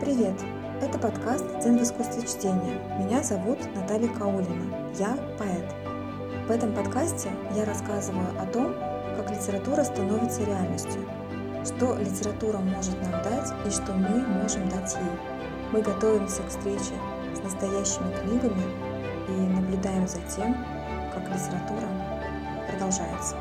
Привет! Это подкаст «Дзен в искусстве чтения». Меня зовут Наталья Каулина. Я поэт. В этом подкасте я рассказываю о том, как литература становится реальностью, что литература может нам дать и что мы можем дать ей. Мы готовимся к встрече с настоящими книгами и наблюдаем за тем, как литература продолжается.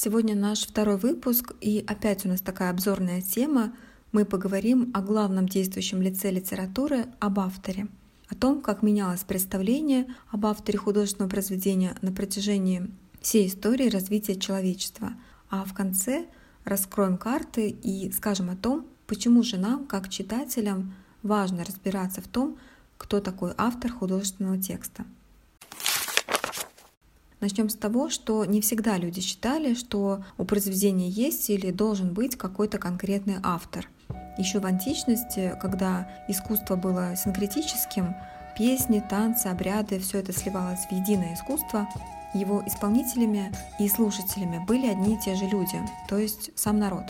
Сегодня наш второй выпуск, и опять у нас такая обзорная тема. Мы поговорим о главном действующем лице литературы, об авторе, о том, как менялось представление об авторе художественного произведения на протяжении всей истории развития человечества. А в конце раскроем карты и скажем о том, почему же нам, как читателям, важно разбираться в том, кто такой автор художественного текста. Начнем с того, что не всегда люди считали, что у произведения есть или должен быть какой-то конкретный автор. Еще в античности, когда искусство было синкретическим, песни, танцы, обряды, все это сливалось в единое искусство, его исполнителями и слушателями были одни и те же люди, то есть сам народ.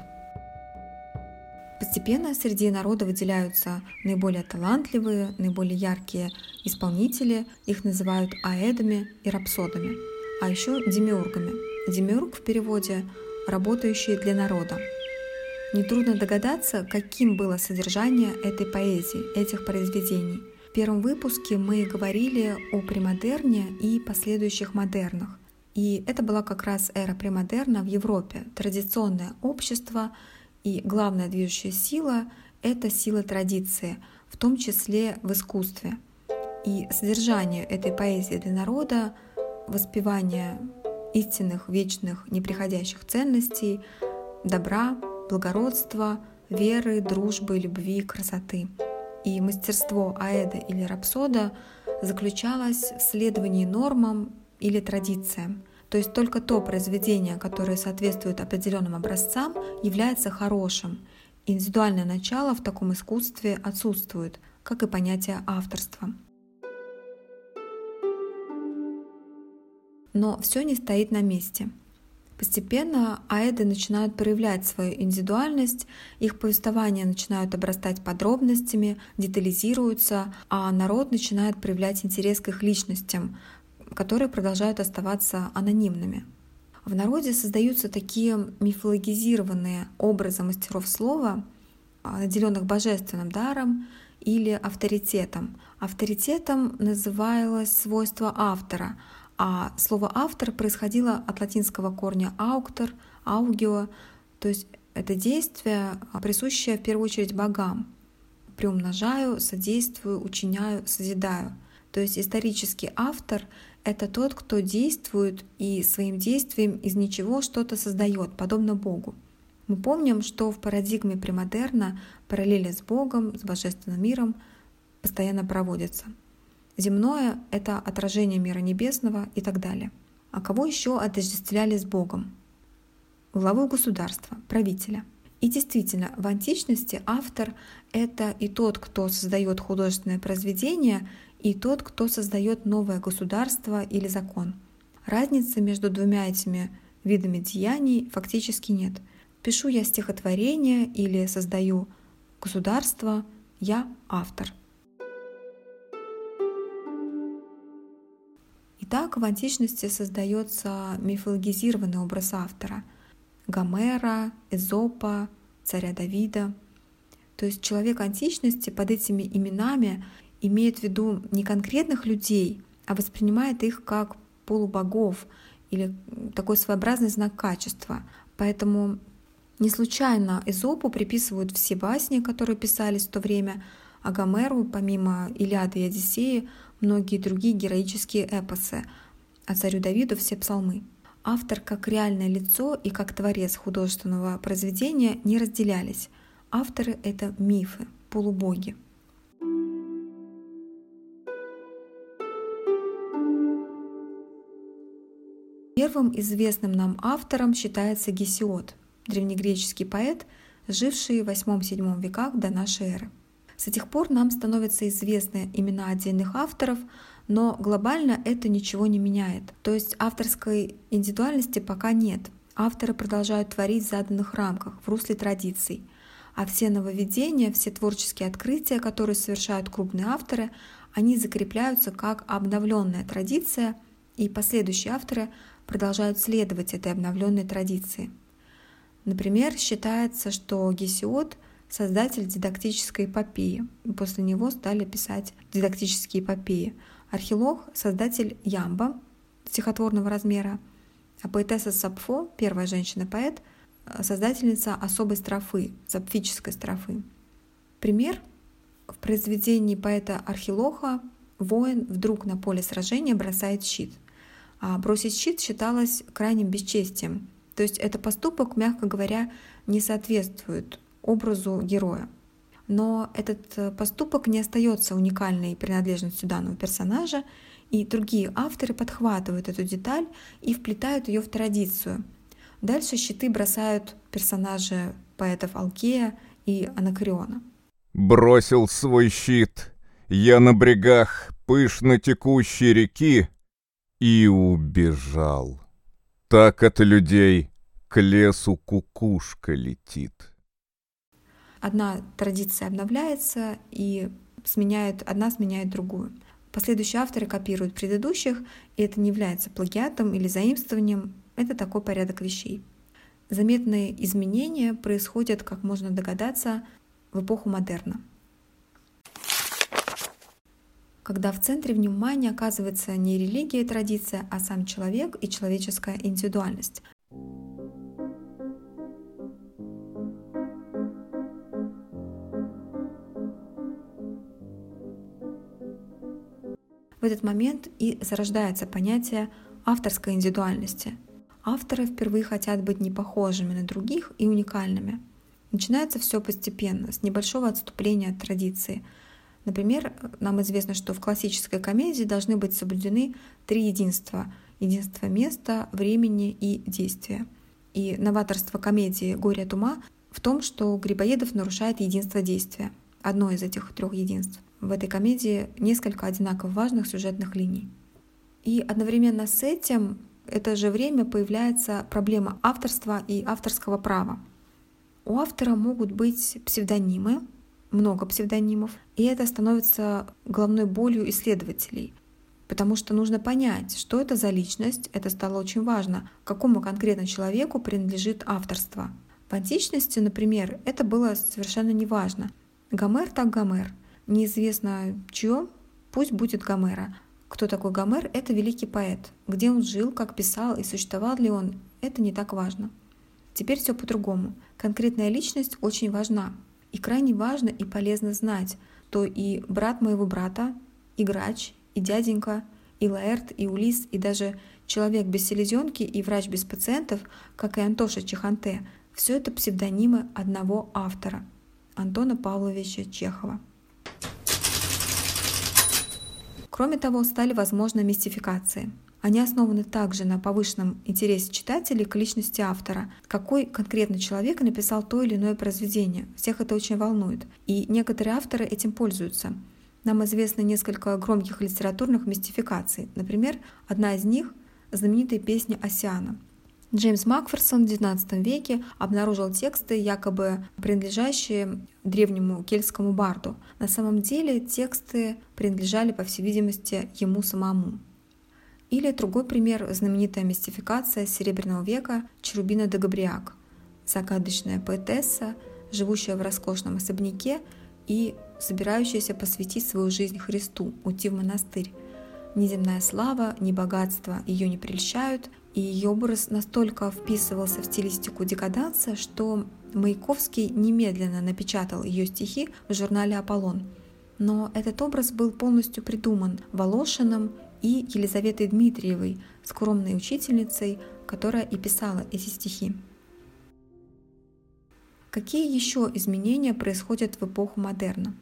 Постепенно среди народа выделяются наиболее талантливые, наиболее яркие исполнители, их называют аэдами и рапсодами а еще демиургами. Демиург в переводе «работающие для народа». Нетрудно догадаться, каким было содержание этой поэзии, этих произведений. В первом выпуске мы говорили о премодерне и последующих модернах. И это была как раз эра премодерна в Европе, традиционное общество, и главная движущая сила — это сила традиции, в том числе в искусстве. И содержание этой поэзии для народа воспевание истинных, вечных, неприходящих ценностей, добра, благородства, веры, дружбы, любви, красоты. И мастерство аэда или рапсода заключалось в следовании нормам или традициям. То есть только то произведение, которое соответствует определенным образцам, является хорошим. Индивидуальное начало в таком искусстве отсутствует, как и понятие авторства. Но все не стоит на месте. Постепенно аэды начинают проявлять свою индивидуальность, их повествования начинают обрастать подробностями, детализируются, а народ начинает проявлять интерес к их личностям, которые продолжают оставаться анонимными. В народе создаются такие мифологизированные образы мастеров слова, а, наделенных божественным даром или авторитетом. Авторитетом называлось свойство автора — а слово «автор» происходило от латинского корня «ауктор», «аугио», то есть это действие, а, присущее в первую очередь богам. Приумножаю, содействую, учиняю, созидаю. То есть исторический автор — это тот, кто действует и своим действием из ничего что-то создает, подобно Богу. Мы помним, что в парадигме премодерна параллели с Богом, с божественным миром постоянно проводятся — Земное — это отражение мира небесного и так далее. А кого еще отождествляли с Богом? Главу государства, правителя. И действительно, в античности автор — это и тот, кто создает художественное произведение, и тот, кто создает новое государство или закон. Разницы между двумя этими видами деяний фактически нет. Пишу я стихотворение или создаю государство, я автор. Итак, в античности создается мифологизированный образ автора — Гомера, Эзопа, царя Давида. То есть человек античности под этими именами имеет в виду не конкретных людей, а воспринимает их как полубогов или такой своеобразный знак качества. Поэтому не случайно Эзопу приписывают все басни, которые писались в то время, а Гомеру, помимо Илиады и Одиссеи, многие другие героические эпосы, а царю Давиду все псалмы. Автор как реальное лицо и как творец художественного произведения не разделялись. Авторы — это мифы, полубоги. Первым известным нам автором считается Гесиод, древнегреческий поэт, живший в 8-7 веках до нашей эры. С этих пор нам становятся известны имена отдельных авторов, но глобально это ничего не меняет. То есть авторской индивидуальности пока нет. авторы продолжают творить в заданных рамках, в русле традиций. А все нововведения, все творческие открытия, которые совершают крупные авторы, они закрепляются как обновленная традиция, и последующие авторы продолжают следовать этой обновленной традиции. Например, считается, что Гесиод — создатель дидактической эпопеи. После него стали писать дидактические эпопеи. Архилог — создатель ямба стихотворного размера, а поэтесса Сапфо, первая женщина-поэт, создательница особой строфы, сапфической строфы. Пример в произведении поэта Архилоха воин вдруг на поле сражения бросает щит. А бросить щит считалось крайним бесчестием. То есть это поступок, мягко говоря, не соответствует образу героя. Но этот поступок не остается уникальной принадлежностью данного персонажа, и другие авторы подхватывают эту деталь и вплетают ее в традицию. Дальше щиты бросают персонажи поэтов Алкея и Анакриона. «Бросил свой щит я на брегах пышно текущей реки и убежал. Так от людей к лесу кукушка летит». Одна традиция обновляется и сменяет, одна сменяет другую. Последующие авторы копируют предыдущих, и это не является плагиатом или заимствованием, это такой порядок вещей. Заметные изменения происходят, как можно догадаться, в эпоху модерна. Когда в центре внимания оказывается не религия и традиция, а сам человек и человеческая индивидуальность. В этот момент и зарождается понятие авторской индивидуальности. Авторы впервые хотят быть не похожими на других и уникальными. Начинается все постепенно, с небольшого отступления от традиции. Например, нам известно, что в классической комедии должны быть соблюдены три единства — единство места, времени и действия. И новаторство комедии «Горе от ума» в том, что Грибоедов нарушает единство действия, одно из этих трех единств в этой комедии несколько одинаково важных сюжетных линий. И одновременно с этим это же время появляется проблема авторства и авторского права. У автора могут быть псевдонимы, много псевдонимов, и это становится головной болью исследователей, потому что нужно понять, что это за личность, это стало очень важно, какому конкретно человеку принадлежит авторство. В античности, например, это было совершенно неважно. Гомер так Гомер — неизвестно чье, пусть будет Гомера. Кто такой Гомер? Это великий поэт. Где он жил, как писал и существовал ли он, это не так важно. Теперь все по-другому. Конкретная личность очень важна. И крайне важно и полезно знать, то и брат моего брата, и грач, и дяденька, и Лаэрт, и Улис, и даже человек без селезенки и врач без пациентов, как и Антоша Чеханте, все это псевдонимы одного автора – Антона Павловича Чехова. Кроме того, стали возможны мистификации. Они основаны также на повышенном интересе читателей к личности автора. Какой конкретно человек написал то или иное произведение. Всех это очень волнует. И некоторые авторы этим пользуются. Нам известно несколько громких литературных мистификаций. Например, одна из них — знаменитая песня Осиана — Джеймс Макферсон в XIX веке обнаружил тексты, якобы принадлежащие древнему кельтскому барду. На самом деле тексты принадлежали, по всей видимости, ему самому. Или другой пример – знаменитая мистификация Серебряного века Черубина де Габриак, загадочная поэтесса, живущая в роскошном особняке и собирающаяся посвятить свою жизнь Христу, уйти в монастырь. Ни земная слава, ни богатство ее не прельщают, и ее образ настолько вписывался в стилистику декаданса, что Маяковский немедленно напечатал ее стихи в журнале «Аполлон». Но этот образ был полностью придуман Волошиным и Елизаветой Дмитриевой, скромной учительницей, которая и писала эти стихи. Какие еще изменения происходят в эпоху модерна?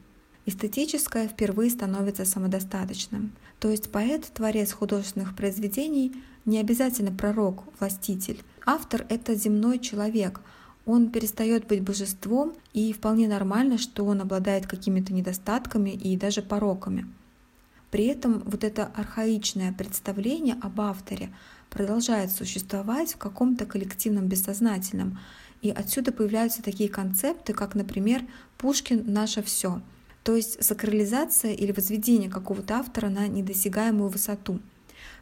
Эстетическое впервые становится самодостаточным, то есть поэт, творец художественных произведений, не обязательно пророк, властитель. Автор — это земной человек, он перестает быть божеством, и вполне нормально, что он обладает какими-то недостатками и даже пороками. При этом вот это архаичное представление об авторе продолжает существовать в каком-то коллективном бессознательном. И отсюда появляются такие концепты, как, например, «Пушкин — наше все», то есть сакрализация или возведение какого-то автора на недосягаемую высоту.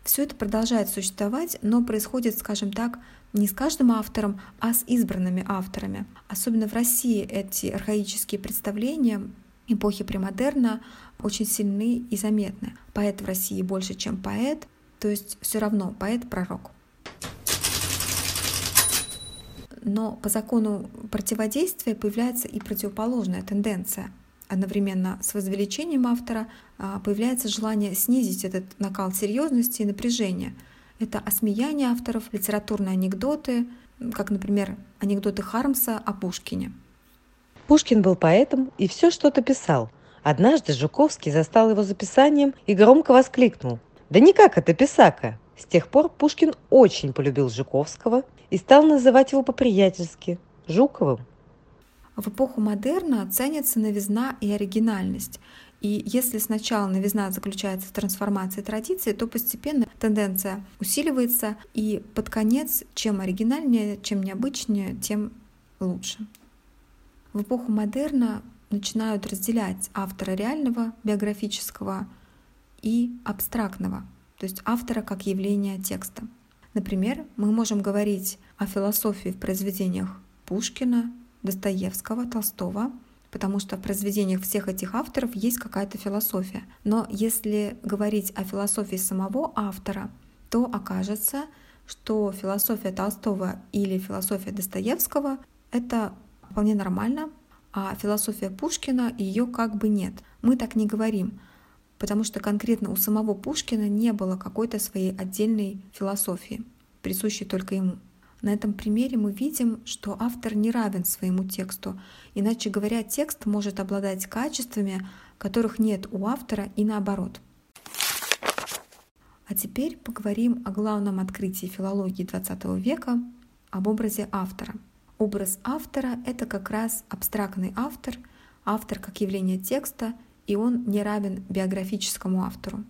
Все это продолжает существовать, но происходит, скажем так, не с каждым автором, а с избранными авторами. Особенно в России эти архаические представления эпохи премодерна очень сильны и заметны. Поэт в России больше, чем поэт, то есть все равно поэт-пророк. Но по закону противодействия появляется и противоположная тенденция. Одновременно с возвеличением автора а, появляется желание снизить этот накал серьезности и напряжения. Это осмеяние авторов, литературные анекдоты, как, например, анекдоты Хармса о Пушкине – Пушкин был поэтом и все что-то писал. Однажды Жуковский застал его записанием и громко воскликнул. «Да никак это писака!» С тех пор Пушкин очень полюбил Жуковского и стал называть его по-приятельски – Жуковым. В эпоху модерна ценится новизна и оригинальность. И если сначала новизна заключается в трансформации традиции, то постепенно тенденция усиливается, и под конец, чем оригинальнее, чем необычнее, тем лучше. В эпоху модерна начинают разделять автора реального, биографического и абстрактного, то есть автора как явление текста. Например, мы можем говорить о философии в произведениях Пушкина, Достоевского, Толстого, потому что в произведениях всех этих авторов есть какая-то философия. Но если говорить о философии самого автора, то окажется, что философия Толстого или философия Достоевского — это вполне нормально, а философия Пушкина ее как бы нет. Мы так не говорим, потому что конкретно у самого Пушкина не было какой-то своей отдельной философии, присущей только ему. На этом примере мы видим, что автор не равен своему тексту. Иначе говоря, текст может обладать качествами, которых нет у автора и наоборот. А теперь поговорим о главном открытии филологии XX века, об образе автора – Образ автора — это как раз абстрактный автор, автор как явление текста, и он не равен биографическому автору.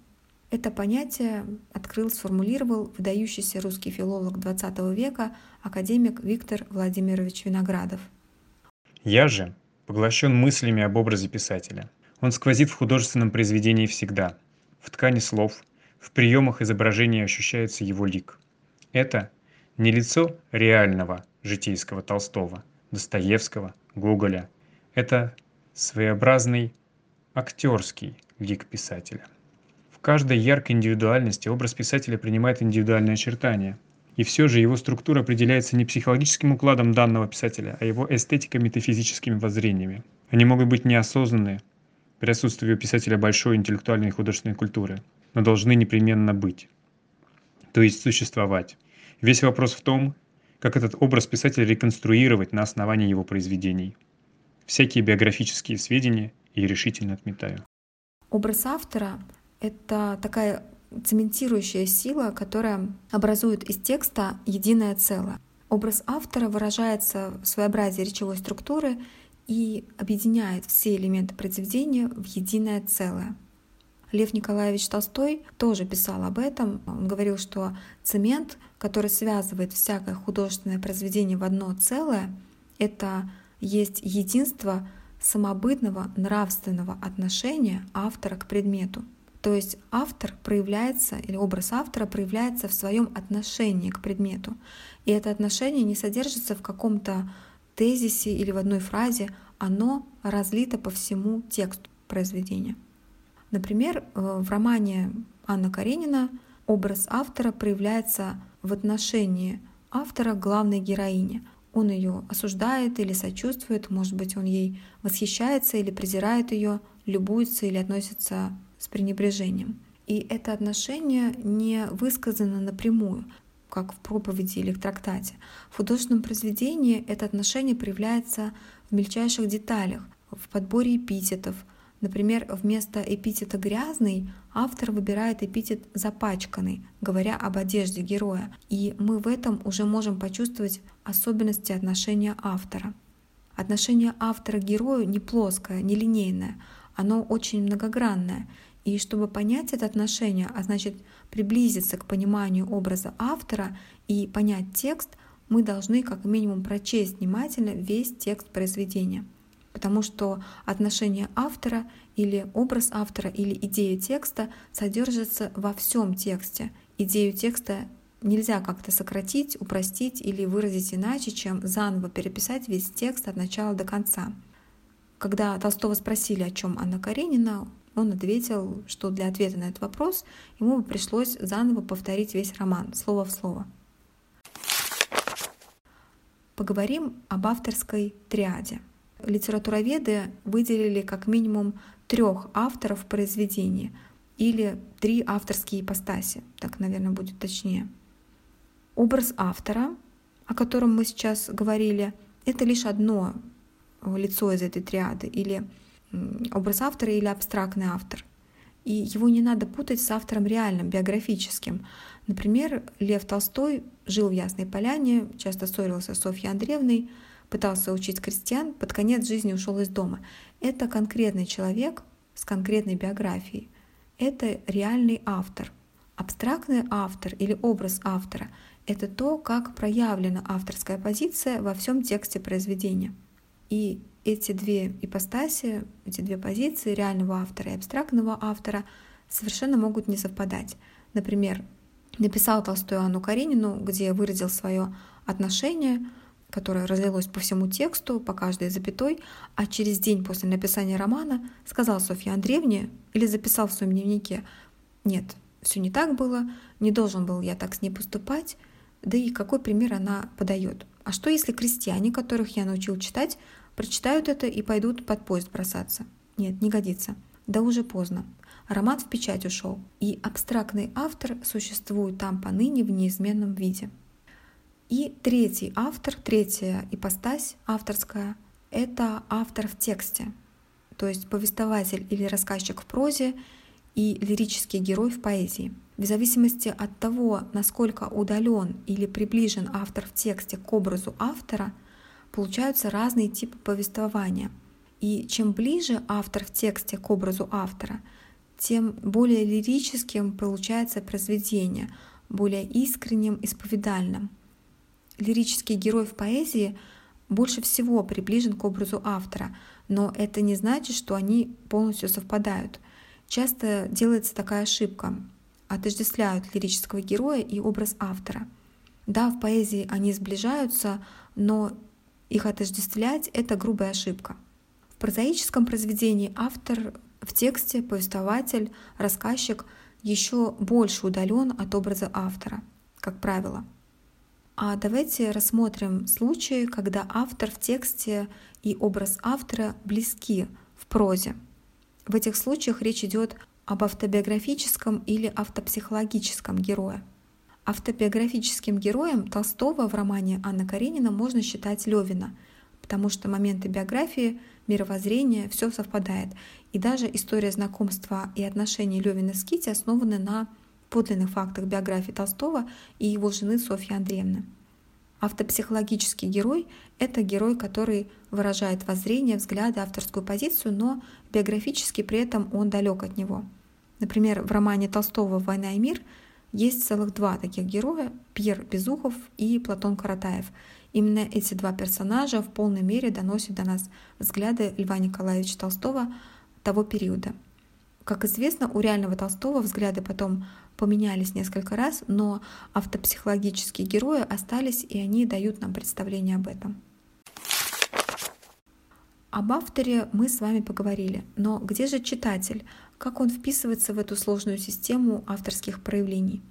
Это понятие открыл, сформулировал выдающийся русский филолог XX века академик Виктор Владимирович Виноградов. Я же поглощен мыслями об образе писателя. Он сквозит в художественном произведении всегда. В ткани слов, в приемах изображения ощущается его лик. Это не лицо реального, житейского Толстого, Достоевского, Гоголя. Это своеобразный актерский лик писателя. Каждой яркой индивидуальности образ писателя принимает индивидуальные очертания. И все же его структура определяется не психологическим укладом данного писателя, а его эстетико-метафизическими воззрениями. Они могут быть неосознанны при отсутствии у писателя большой интеллектуальной и художественной культуры, но должны непременно быть, то есть существовать. Весь вопрос в том, как этот образ писателя реконструировать на основании его произведений. Всякие биографические сведения и решительно отметаю. Образ автора — это такая цементирующая сила, которая образует из текста единое целое. Образ автора выражается в своеобразии речевой структуры и объединяет все элементы произведения в единое целое. Лев Николаевич Толстой тоже писал об этом. Он говорил, что цемент, который связывает всякое художественное произведение в одно целое, это есть единство самобытного нравственного отношения автора к предмету. То есть автор проявляется, или образ автора проявляется в своем отношении к предмету. И это отношение не содержится в каком-то тезисе или в одной фразе, оно разлито по всему тексту произведения. Например, э, в романе Анна Каренина образ автора проявляется в отношении автора к главной героине. Он ее осуждает или сочувствует, может быть, он ей восхищается или презирает ее, любуется или относится с пренебрежением. И это отношение не высказано напрямую, как в проповеди или в трактате. В художественном произведении это отношение проявляется в мельчайших деталях, в подборе эпитетов, Например, вместо эпитета «грязный» автор выбирает эпитет «запачканный», говоря об одежде героя. И мы в этом уже можем почувствовать особенности отношения автора. Отношение автора к герою не плоское, не линейное, оно очень многогранное. И чтобы понять это отношение, а значит приблизиться к пониманию образа автора и понять текст, мы должны как минимум прочесть внимательно весь текст произведения. Потому что отношение автора или образ автора или идея текста содержится во всем тексте. Идею текста нельзя как-то сократить, упростить или выразить иначе, чем заново переписать весь текст от начала до конца. Когда Толстого спросили, о чем Анна Каренина, он ответил, что для ответа на этот вопрос ему бы пришлось заново повторить весь роман, слово в слово. Поговорим об авторской триаде. Литературоведы выделили как минимум трех авторов произведения или три авторские ипостаси, так, наверное, будет точнее. Образ автора, о котором мы сейчас говорили, это лишь одно лицо из этой триады или образ автора или абстрактный автор. И его не надо путать с автором реальным, биографическим. Например, Лев Толстой жил в Ясной Поляне, часто ссорился с Софьей Андреевной, пытался учить крестьян, под конец жизни ушел из дома. Это конкретный человек с конкретной биографией. Это реальный автор. Абстрактный автор или образ автора — это то, как проявлена авторская позиция во всем тексте произведения. И эти две ипостаси, эти две позиции реального автора и абстрактного автора совершенно могут не совпадать. Например, написал Толстой Анну Каренину, где выразил свое отношение, которое разлилось по всему тексту, по каждой запятой, а через день после написания романа сказал Софье Андреевне или записал в своем дневнике «Нет, все не так было, не должен был я так с ней поступать, да и какой пример она подает. А что если крестьяне, которых я научил читать, Прочитают это и пойдут под поезд бросаться. Нет, не годится. Да уже поздно. Роман в печать ушел, и абстрактный автор существует там поныне в неизменном виде. И третий автор, третья ипостась авторская — это автор в тексте, то есть повествователь или рассказчик в прозе и лирический герой в поэзии. В зависимости от того, насколько удален или приближен автор в тексте к образу автора — получаются разные типы повествования. И чем ближе автор в тексте к образу автора, тем более лирическим получается произведение, более искренним, исповедальным. Лирический герой в поэзии больше всего приближен к образу автора, но это не значит, что они полностью совпадают. Часто делается такая ошибка. Отождествляют лирического героя и образ автора. Да, в поэзии они сближаются, но их отождествлять — это грубая ошибка. В прозаическом произведении автор в тексте, повествователь, рассказчик еще больше удален от образа автора, как правило. А давайте рассмотрим случаи, когда автор в тексте и образ автора близки в прозе. В этих случаях речь идет об автобиографическом или автопсихологическом герое — Автобиографическим героем Толстого в романе Анна Каренина можно считать Левина, потому что моменты биографии, мировоззрения, все совпадает. И даже история знакомства и отношений Левина с Кити основаны на подлинных фактах биографии Толстого и его жены Софьи Андреевны. Автопсихологический герой — это герой, который выражает воззрение, взгляды, авторскую позицию, но биографически при этом он далек от него. Например, в романе Толстого «Война и мир» Есть целых два таких героя — Пьер Безухов и Платон Каратаев. Именно эти два персонажа в полной мере доносят до нас взгляды Льва Николаевича Толстого того периода. Как известно, у реального Толстого взгляды потом поменялись несколько раз, но автопсихологические герои остались, и они дают нам представление об этом. Об авторе мы с вами поговорили, но где же читатель? Как он вписывается в эту сложную систему авторских проявлений?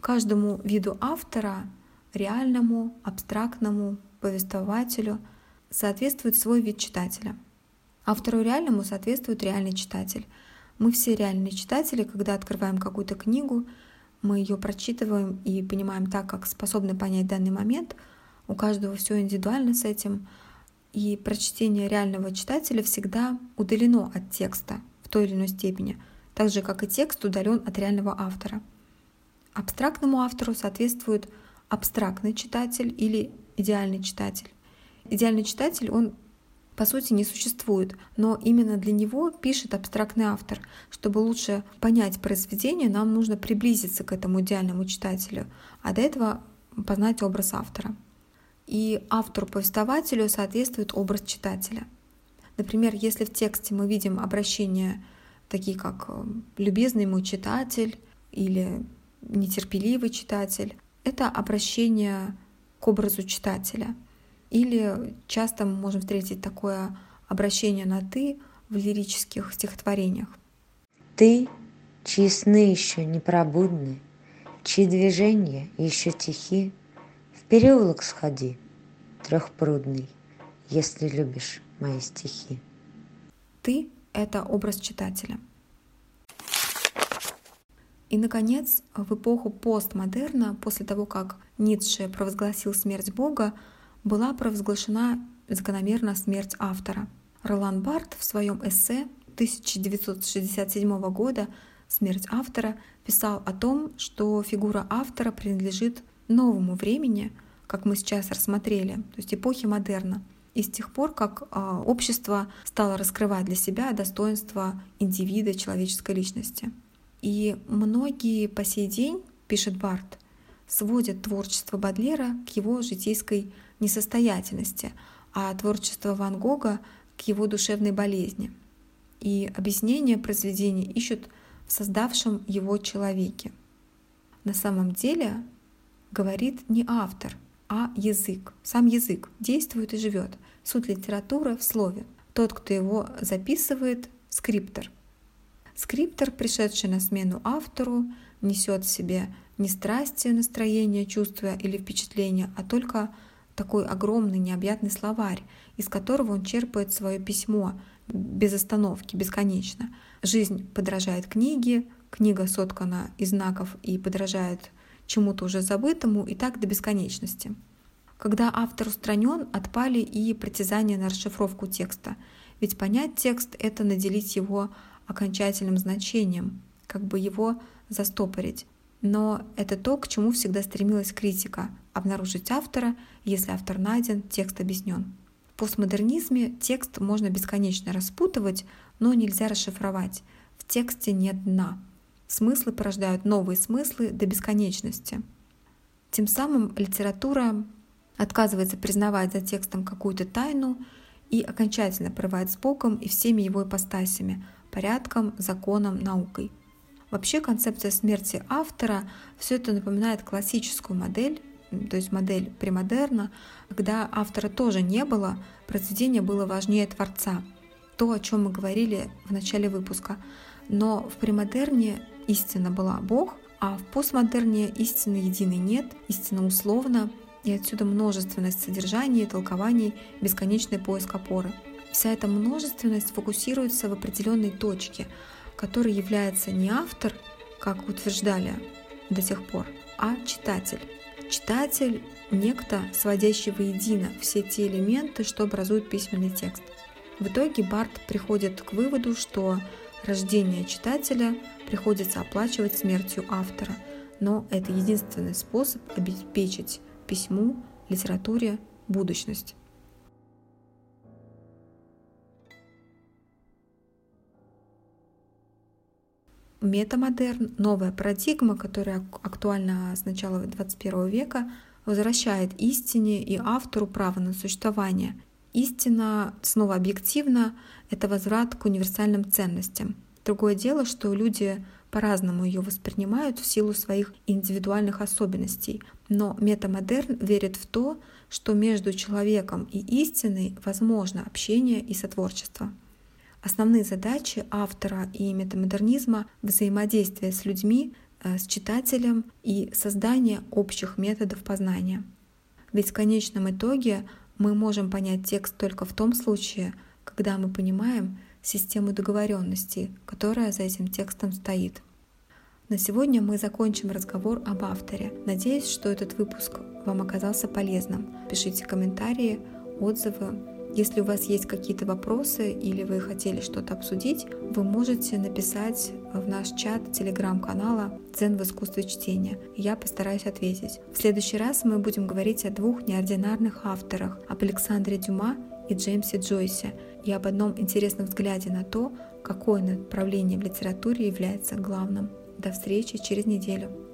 Каждому виду автора, реальному, абстрактному, повествователю, соответствует свой вид читателя. Автору реальному соответствует реальный читатель. Мы все реальные читатели, когда открываем какую-то книгу, мы ее прочитываем и понимаем так, как способны понять данный момент. У каждого все индивидуально с этим — и прочтение реального читателя всегда удалено от текста в той или иной степени, так же как и текст удален от реального автора. Абстрактному автору соответствует абстрактный читатель или идеальный читатель. Идеальный читатель, он по сути не существует, но именно для него пишет абстрактный автор. Чтобы лучше понять произведение, нам нужно приблизиться к этому идеальному читателю, а до этого познать образ автора. И автору-повествователю соответствует образ читателя. Например, если в тексте мы видим обращения такие как э, «любезный мой читатель» или «нетерпеливый читатель», это обращение к образу читателя. Или часто мы можем встретить такое обращение на «ты» в лирических стихотворениях. Ты, чьи сны еще не пробудны, чьи движения еще тихи, в переулок сходи, трехпрудный, если любишь мои стихи. Ты — это образ читателя. И, наконец, в эпоху постмодерна, после того, как Ницше провозгласил смерть Бога, была провозглашена закономерно смерть автора. Ролан Барт в своем эссе 1967 года «Смерть автора» писал о том, что фигура автора принадлежит новому времени, как мы сейчас рассмотрели, то есть эпохе модерна, и с тех пор, как а, общество стало раскрывать для себя достоинство индивида, человеческой личности. И многие по сей день, пишет Барт, сводят творчество Бадлера к его житейской несостоятельности, а творчество Ван Гога к его душевной болезни. И объяснение произведения ищут в создавшем его человеке. На самом деле говорит не автор, а язык. Сам язык действует и живет. Суть литературы в слове. Тот, кто его записывает, скриптор. Скриптор, пришедший на смену автору, несет в себе не страсти, настроение, чувства или впечатления, а только такой огромный необъятный словарь, из которого он черпает свое письмо без остановки, бесконечно. Жизнь подражает книге, книга соткана из знаков и подражает чему-то уже забытому, и так до бесконечности. Когда автор устранен, отпали и притязания на расшифровку текста. Ведь понять текст — это наделить его окончательным значением, как бы его застопорить. Но это то, к чему всегда стремилась критика — обнаружить автора, если автор найден, текст объяснен. В постмодернизме текст можно бесконечно распутывать, но нельзя расшифровать. В тексте нет дна. Смыслы порождают новые смыслы до бесконечности. Тем самым литература отказывается признавать за текстом какую-то тайну и окончательно прорывает с Богом и всеми его ипостасями — порядком, законом, наукой. Вообще концепция смерти автора все это напоминает классическую модель, то есть модель премодерна, когда автора тоже не было, произведение было важнее Творца. То, о чем мы говорили в начале выпуска. Но в премодерне истина была Бог, а в постмодерне истины единой нет, истина условна, и отсюда множественность содержаний, толкований, бесконечный поиск опоры. Вся эта множественность фокусируется в определенной точке, которой является не автор, как утверждали до сих пор, а читатель. Читатель — некто, сводящий воедино все те элементы, что образуют письменный текст. В итоге Барт приходит к выводу, что рождение читателя приходится оплачивать смертью автора, но это единственный способ обеспечить письму, литературе будущность. Метамодерн, новая парадигма, которая актуальна с начала 21 века, возвращает истине и автору право на существование. Истина снова объективна — это возврат к универсальным ценностям. Другое дело, что люди по-разному ее воспринимают в силу своих индивидуальных особенностей. Но метамодерн верит в то, что между человеком и истиной возможно общение и сотворчество. Основные задачи автора и метамодернизма — взаимодействие с людьми, э, с читателем и создание общих методов познания. Ведь в конечном итоге мы можем понять текст только в том случае, когда мы понимаем систему договоренностей, которая за этим текстом стоит. На сегодня мы закончим разговор об авторе. Надеюсь, что этот выпуск вам оказался полезным. Пишите комментарии, отзывы, если у вас есть какие-то вопросы или вы хотели что-то обсудить, вы можете написать в наш чат телеграм-канала «Дзен в искусстве чтения». Я постараюсь ответить. В следующий раз мы будем говорить о двух неординарных авторах, об Александре Дюма и Джеймсе Джойсе и об одном интересном взгляде на то, какое направление в литературе является главным. До встречи через неделю.